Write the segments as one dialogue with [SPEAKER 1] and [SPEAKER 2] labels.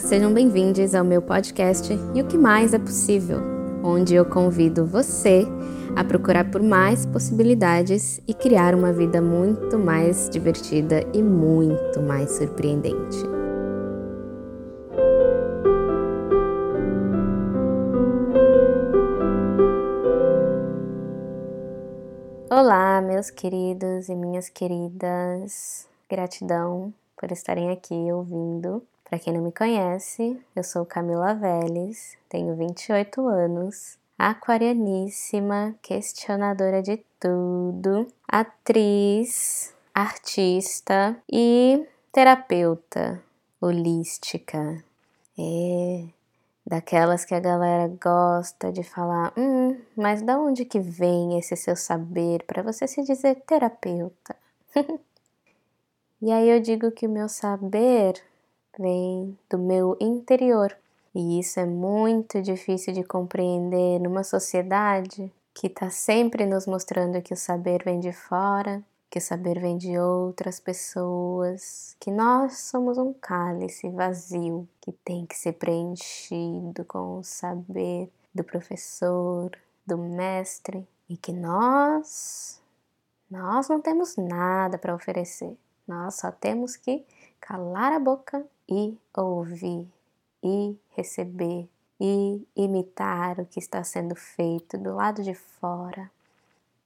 [SPEAKER 1] Sejam bem-vindos ao meu podcast E o que mais é possível, onde eu convido você a procurar por mais possibilidades e criar uma vida muito mais divertida e muito mais surpreendente. Olá, meus queridos e minhas queridas. Gratidão por estarem aqui ouvindo. Para quem não me conhece, eu sou Camila Veles, tenho 28 anos, aquarianíssima, questionadora de tudo, atriz, artista e terapeuta holística. É daquelas que a galera gosta de falar, hum, mas da onde que vem esse seu saber para você se dizer terapeuta? e aí eu digo que o meu saber vem do meu interior. E isso é muito difícil de compreender numa sociedade que está sempre nos mostrando que o saber vem de fora, que o saber vem de outras pessoas, que nós somos um cálice vazio que tem que ser preenchido com o saber do professor, do mestre e que nós nós não temos nada para oferecer. Nós só temos que calar a boca e ouvir e receber e imitar o que está sendo feito do lado de fora.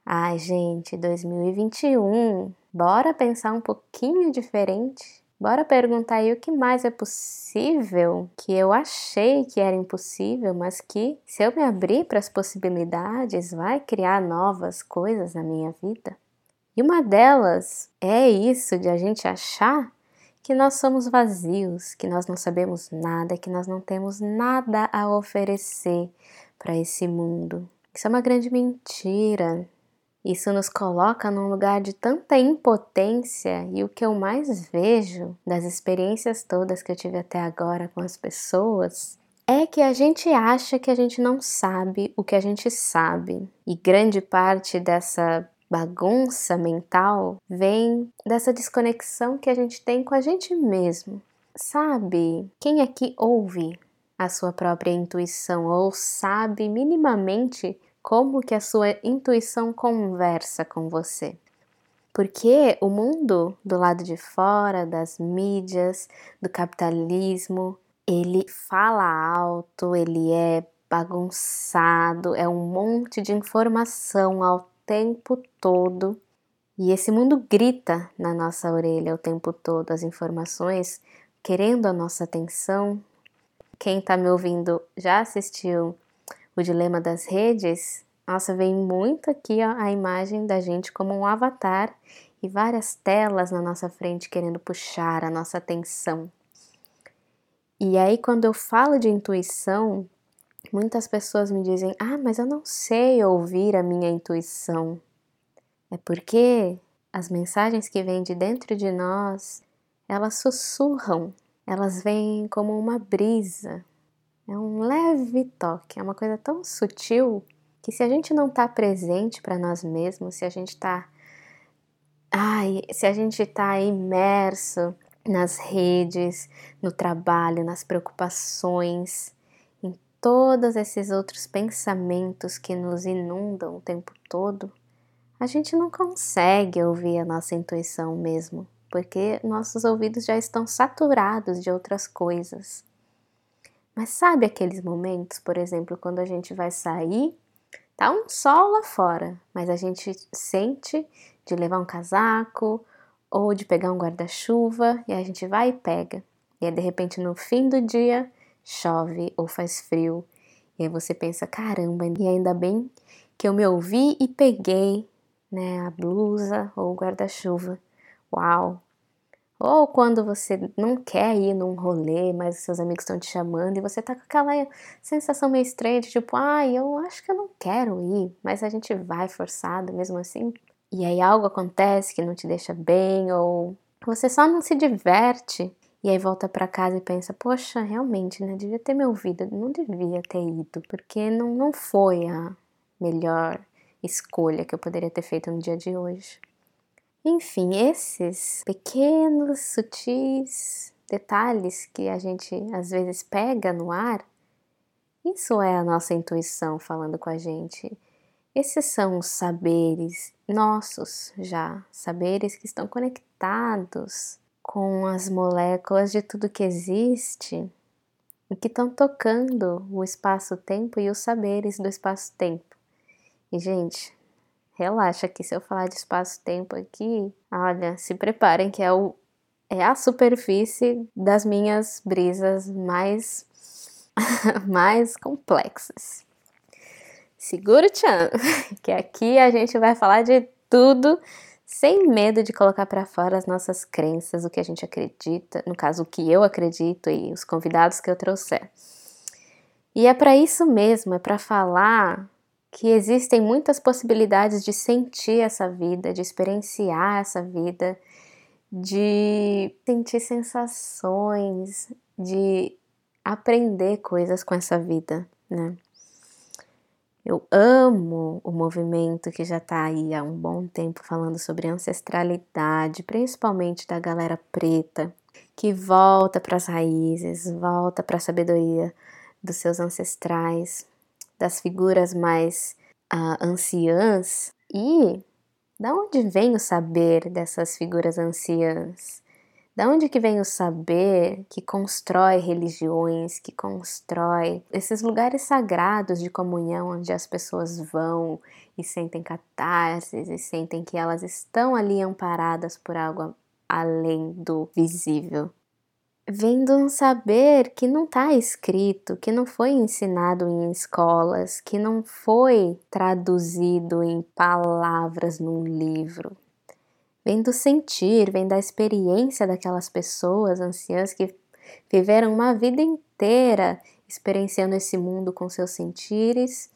[SPEAKER 1] Ai, gente, 2021, bora pensar um pouquinho diferente? Bora perguntar aí o que mais é possível, que eu achei que era impossível, mas que se eu me abrir para as possibilidades, vai criar novas coisas na minha vida. E uma delas é isso de a gente achar que nós somos vazios, que nós não sabemos nada, que nós não temos nada a oferecer para esse mundo. Isso é uma grande mentira. Isso nos coloca num lugar de tanta impotência e o que eu mais vejo das experiências todas que eu tive até agora com as pessoas é que a gente acha que a gente não sabe o que a gente sabe. E grande parte dessa bagunça mental vem dessa desconexão que a gente tem com a gente mesmo. Sabe, quem aqui ouve a sua própria intuição ou sabe minimamente como que a sua intuição conversa com você? Porque o mundo do lado de fora, das mídias, do capitalismo, ele fala alto, ele é bagunçado, é um monte de informação ao tempo todo. E esse mundo grita na nossa orelha o tempo todo as informações, querendo a nossa atenção. Quem está me ouvindo já assistiu O Dilema das Redes? Nossa, vem muito aqui ó, a imagem da gente como um avatar e várias telas na nossa frente querendo puxar a nossa atenção. E aí, quando eu falo de intuição, Muitas pessoas me dizem: Ah, mas eu não sei ouvir a minha intuição. É porque as mensagens que vêm de dentro de nós, elas sussurram, elas vêm como uma brisa. É um leve toque, é uma coisa tão sutil que se a gente não está presente para nós mesmos, se a gente está ai, se a gente está imerso nas redes, no trabalho, nas preocupações, todos esses outros pensamentos que nos inundam o tempo todo, a gente não consegue ouvir a nossa intuição mesmo, porque nossos ouvidos já estão saturados de outras coisas. Mas sabe aqueles momentos, por exemplo, quando a gente vai sair, tá um sol lá fora, mas a gente sente de levar um casaco ou de pegar um guarda-chuva e a gente vai e pega. E aí, de repente, no fim do dia, chove ou faz frio. E aí você pensa, caramba, e ainda bem que eu me ouvi e peguei, né, a blusa ou o guarda-chuva. Uau! Ou quando você não quer ir num rolê, mas seus amigos estão te chamando e você tá com aquela sensação meio estranha de tipo, ah, eu acho que eu não quero ir, mas a gente vai forçado mesmo assim. E aí algo acontece que não te deixa bem ou você só não se diverte e aí volta para casa e pensa, poxa, realmente, né? Devia ter me ouvido, não devia ter ido, porque não, não foi a melhor escolha que eu poderia ter feito no dia de hoje. Enfim, esses pequenos, sutis detalhes que a gente às vezes pega no ar, isso é a nossa intuição falando com a gente. Esses são os saberes nossos já, saberes que estão conectados com as moléculas de tudo que existe e que estão tocando o espaço-tempo e os saberes do espaço-tempo. E, gente, relaxa que se eu falar de espaço-tempo aqui, olha, se preparem que é, o, é a superfície das minhas brisas mais, mais complexas. Segura o tchan, que aqui a gente vai falar de tudo sem medo de colocar para fora as nossas crenças, o que a gente acredita, no caso, o que eu acredito e os convidados que eu trouxer. E é para isso mesmo, é para falar que existem muitas possibilidades de sentir essa vida, de experienciar essa vida, de sentir sensações, de aprender coisas com essa vida, né? Eu amo o movimento que já está aí há um bom tempo falando sobre ancestralidade, principalmente da galera preta, que volta para as raízes, volta para a sabedoria dos seus ancestrais, das figuras mais uh, anciãs. E da onde vem o saber dessas figuras anciãs? Da onde que vem o saber que constrói religiões, que constrói esses lugares sagrados de comunhão onde as pessoas vão e sentem catarses e sentem que elas estão ali amparadas por algo além do visível? Vem de um saber que não está escrito, que não foi ensinado em escolas, que não foi traduzido em palavras num livro vem do sentir, vem da experiência daquelas pessoas anciãs que viveram uma vida inteira experienciando esse mundo com seus sentires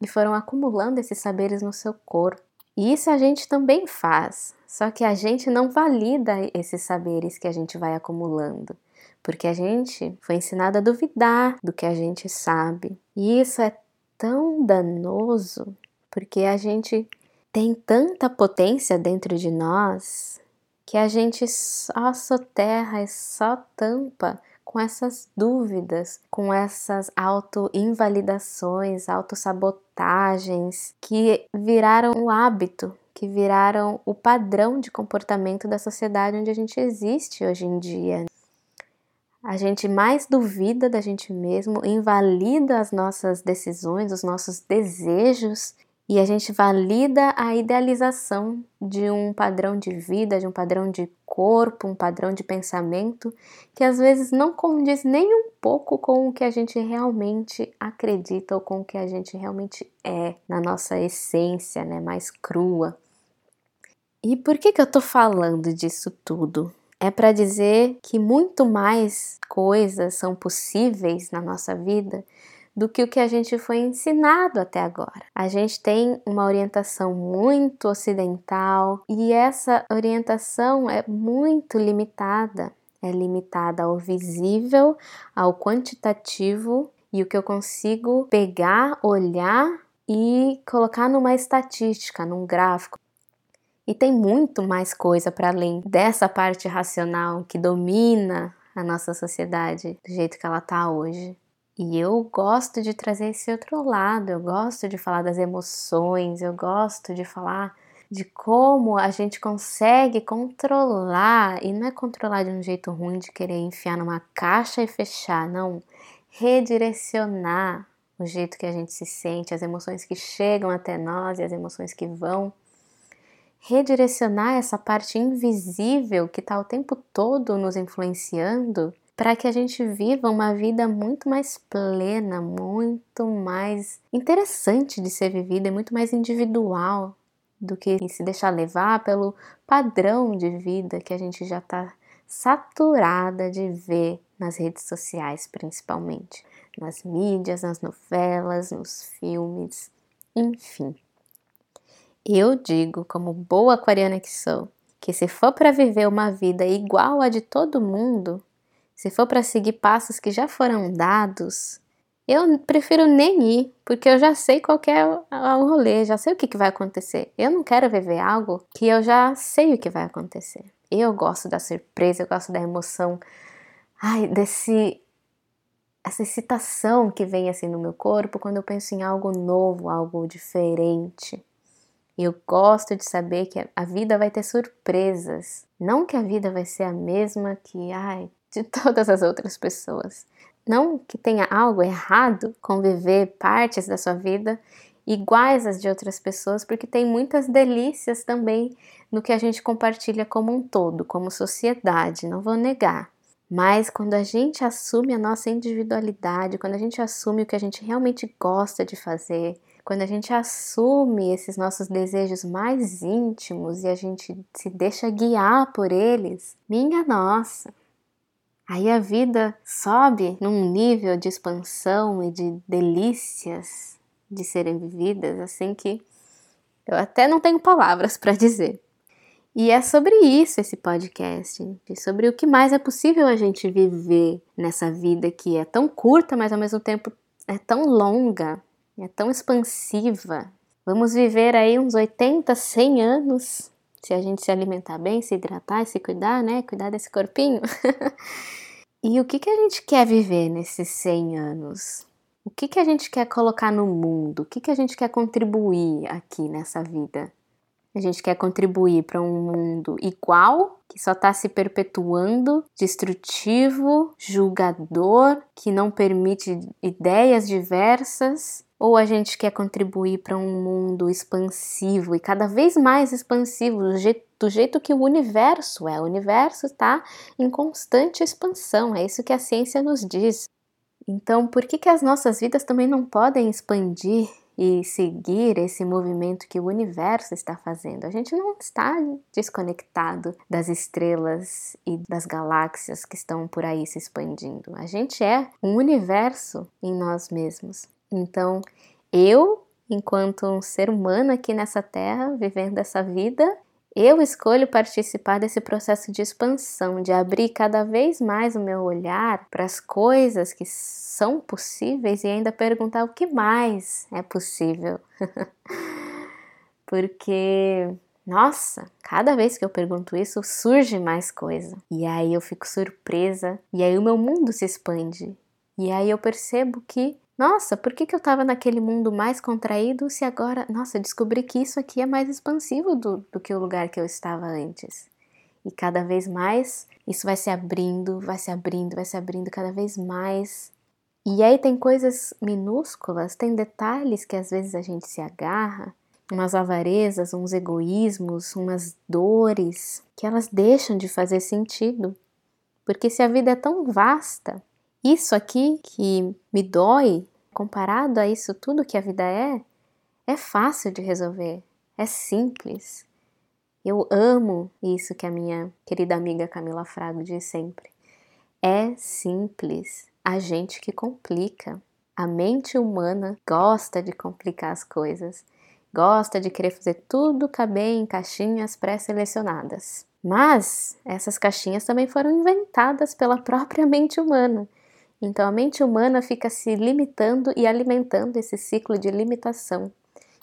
[SPEAKER 1] e foram acumulando esses saberes no seu corpo. E isso a gente também faz, só que a gente não valida esses saberes que a gente vai acumulando, porque a gente foi ensinado a duvidar do que a gente sabe. E isso é tão danoso, porque a gente tem tanta potência dentro de nós que a gente só soterra e só tampa com essas dúvidas, com essas auto-invalidações, auto-sabotagens que viraram o hábito, que viraram o padrão de comportamento da sociedade onde a gente existe hoje em dia. A gente mais duvida da gente mesmo, invalida as nossas decisões, os nossos desejos e a gente valida a idealização de um padrão de vida, de um padrão de corpo, um padrão de pensamento que às vezes não condiz nem um pouco com o que a gente realmente acredita ou com o que a gente realmente é na nossa essência, né, mais crua. E por que que eu tô falando disso tudo? É para dizer que muito mais coisas são possíveis na nossa vida do que o que a gente foi ensinado até agora. A gente tem uma orientação muito ocidental e essa orientação é muito limitada. É limitada ao visível, ao quantitativo e o que eu consigo pegar, olhar e colocar numa estatística, num gráfico. E tem muito mais coisa para além dessa parte racional que domina a nossa sociedade do jeito que ela está hoje. E eu gosto de trazer esse outro lado, eu gosto de falar das emoções, eu gosto de falar de como a gente consegue controlar, e não é controlar de um jeito ruim de querer enfiar numa caixa e fechar, não. Redirecionar o jeito que a gente se sente, as emoções que chegam até nós e as emoções que vão. Redirecionar essa parte invisível que está o tempo todo nos influenciando para que a gente viva uma vida muito mais plena, muito mais interessante de ser vivida e muito mais individual do que se deixar levar pelo padrão de vida que a gente já está saturada de ver nas redes sociais, principalmente, nas mídias, nas novelas, nos filmes, enfim. Eu digo, como boa aquariana que sou, que se for para viver uma vida igual a de todo mundo, se for para seguir passos que já foram dados, eu prefiro nem ir, porque eu já sei qual é o rolê, já sei o que, que vai acontecer. Eu não quero viver algo que eu já sei o que vai acontecer. Eu gosto da surpresa, eu gosto da emoção ai, desse essa excitação que vem assim no meu corpo quando eu penso em algo novo, algo diferente. Eu gosto de saber que a vida vai ter surpresas. Não que a vida vai ser a mesma que, ai, de todas as outras pessoas. Não que tenha algo errado com viver partes da sua vida iguais às de outras pessoas, porque tem muitas delícias também no que a gente compartilha como um todo, como sociedade, não vou negar. Mas quando a gente assume a nossa individualidade, quando a gente assume o que a gente realmente gosta de fazer, quando a gente assume esses nossos desejos mais íntimos e a gente se deixa guiar por eles, minha nossa, aí a vida sobe num nível de expansão e de delícias de serem vividas, assim que eu até não tenho palavras para dizer. E é sobre isso esse podcast, sobre o que mais é possível a gente viver nessa vida que é tão curta, mas ao mesmo tempo é tão longa, é tão expansiva. Vamos viver aí uns 80, 100 anos, se a gente se alimentar bem, se hidratar, se cuidar, né? Cuidar desse corpinho. e o que, que a gente quer viver nesses 100 anos? O que, que a gente quer colocar no mundo? O que, que a gente quer contribuir aqui nessa vida? A gente quer contribuir para um mundo igual, que só está se perpetuando, destrutivo, julgador, que não permite ideias diversas, ou a gente quer contribuir para um mundo expansivo e cada vez mais expansivo, do jeito, do jeito que o universo é. O universo está em constante expansão, é isso que a ciência nos diz. Então, por que, que as nossas vidas também não podem expandir e seguir esse movimento que o universo está fazendo. A gente não está desconectado das estrelas e das galáxias que estão por aí se expandindo. A gente é um universo em nós mesmos. Então, eu, enquanto um ser humano aqui nessa terra, vivendo essa vida, eu escolho participar desse processo de expansão, de abrir cada vez mais o meu olhar para as coisas que são possíveis e ainda perguntar o que mais é possível. Porque, nossa, cada vez que eu pergunto isso, surge mais coisa. E aí eu fico surpresa, e aí o meu mundo se expande. E aí eu percebo que nossa, por que, que eu estava naquele mundo mais contraído se agora, nossa, descobri que isso aqui é mais expansivo do, do que o lugar que eu estava antes? E cada vez mais isso vai se abrindo, vai se abrindo, vai se abrindo cada vez mais. E aí tem coisas minúsculas, tem detalhes que às vezes a gente se agarra, umas avarezas, uns egoísmos, umas dores, que elas deixam de fazer sentido. Porque se a vida é tão vasta, isso aqui que me dói, comparado a isso tudo que a vida é, é fácil de resolver, é simples. Eu amo isso que a minha querida amiga Camila Frago diz sempre. É simples, a gente que complica. A mente humana gosta de complicar as coisas, gosta de querer fazer tudo caber em caixinhas pré-selecionadas. Mas essas caixinhas também foram inventadas pela própria mente humana então a mente humana fica se limitando e alimentando esse ciclo de limitação.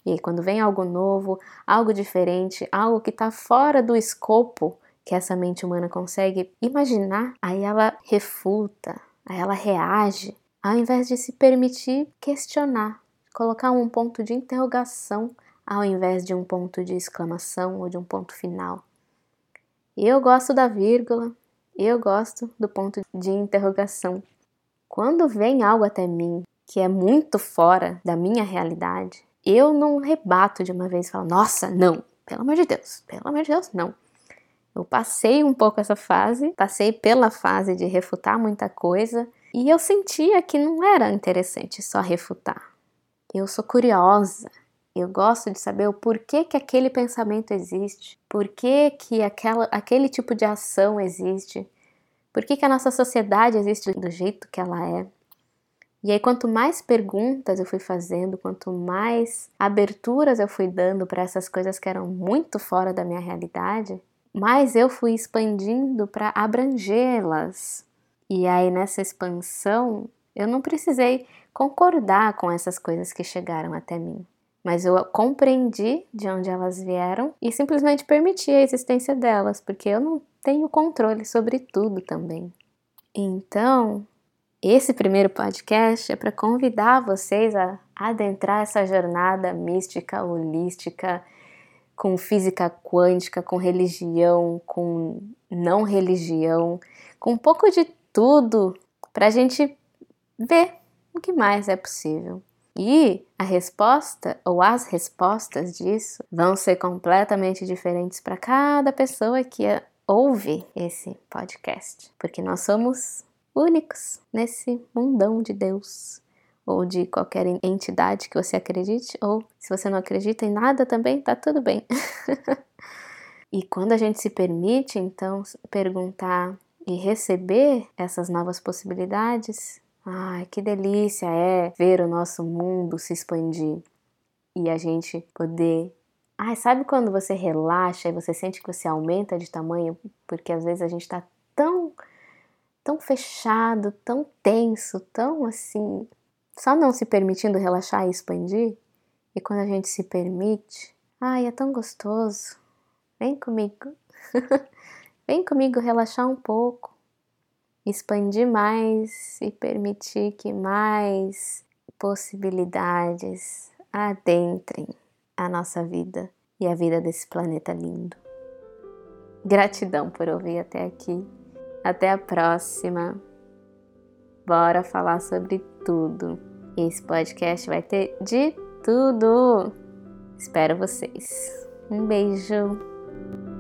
[SPEAKER 1] E quando vem algo novo, algo diferente, algo que está fora do escopo que essa mente humana consegue imaginar, aí ela refuta, aí ela reage, ao invés de se permitir questionar, colocar um ponto de interrogação ao invés de um ponto de exclamação ou de um ponto final. Eu gosto da vírgula, eu gosto do ponto de interrogação. Quando vem algo até mim que é muito fora da minha realidade, eu não rebato de uma vez e falo, nossa, não, pelo amor de Deus, pelo amor de Deus, não. Eu passei um pouco essa fase, passei pela fase de refutar muita coisa e eu sentia que não era interessante só refutar. Eu sou curiosa, eu gosto de saber o porquê que aquele pensamento existe, porquê que aquela, aquele tipo de ação existe, por que, que a nossa sociedade existe do jeito que ela é? E aí, quanto mais perguntas eu fui fazendo, quanto mais aberturas eu fui dando para essas coisas que eram muito fora da minha realidade, mais eu fui expandindo para abrangê-las. E aí, nessa expansão, eu não precisei concordar com essas coisas que chegaram até mim mas eu compreendi de onde elas vieram e simplesmente permiti a existência delas, porque eu não tenho controle sobre tudo também. Então, esse primeiro podcast é para convidar vocês a adentrar essa jornada mística, holística, com física quântica, com religião, com não religião, com um pouco de tudo, para a gente ver o que mais é possível. E a resposta ou as respostas disso vão ser completamente diferentes para cada pessoa que ouve esse podcast, porque nós somos únicos nesse mundão de Deus ou de qualquer entidade que você acredite, ou se você não acredita em nada também, tá tudo bem. e quando a gente se permite, então, perguntar e receber essas novas possibilidades, ai, que delícia é ver o nosso mundo se expandir e a gente poder. Ai, sabe quando você relaxa e você sente que você aumenta de tamanho? Porque às vezes a gente tá tão tão fechado, tão tenso, tão assim, só não se permitindo relaxar e expandir. E quando a gente se permite, ai, é tão gostoso. Vem comigo. Vem comigo relaxar um pouco. Expandir mais e permitir que mais possibilidades adentrem a nossa vida e a vida desse planeta lindo. Gratidão por ouvir até aqui. Até a próxima. Bora falar sobre tudo. Esse podcast vai ter de tudo. Espero vocês. Um beijo.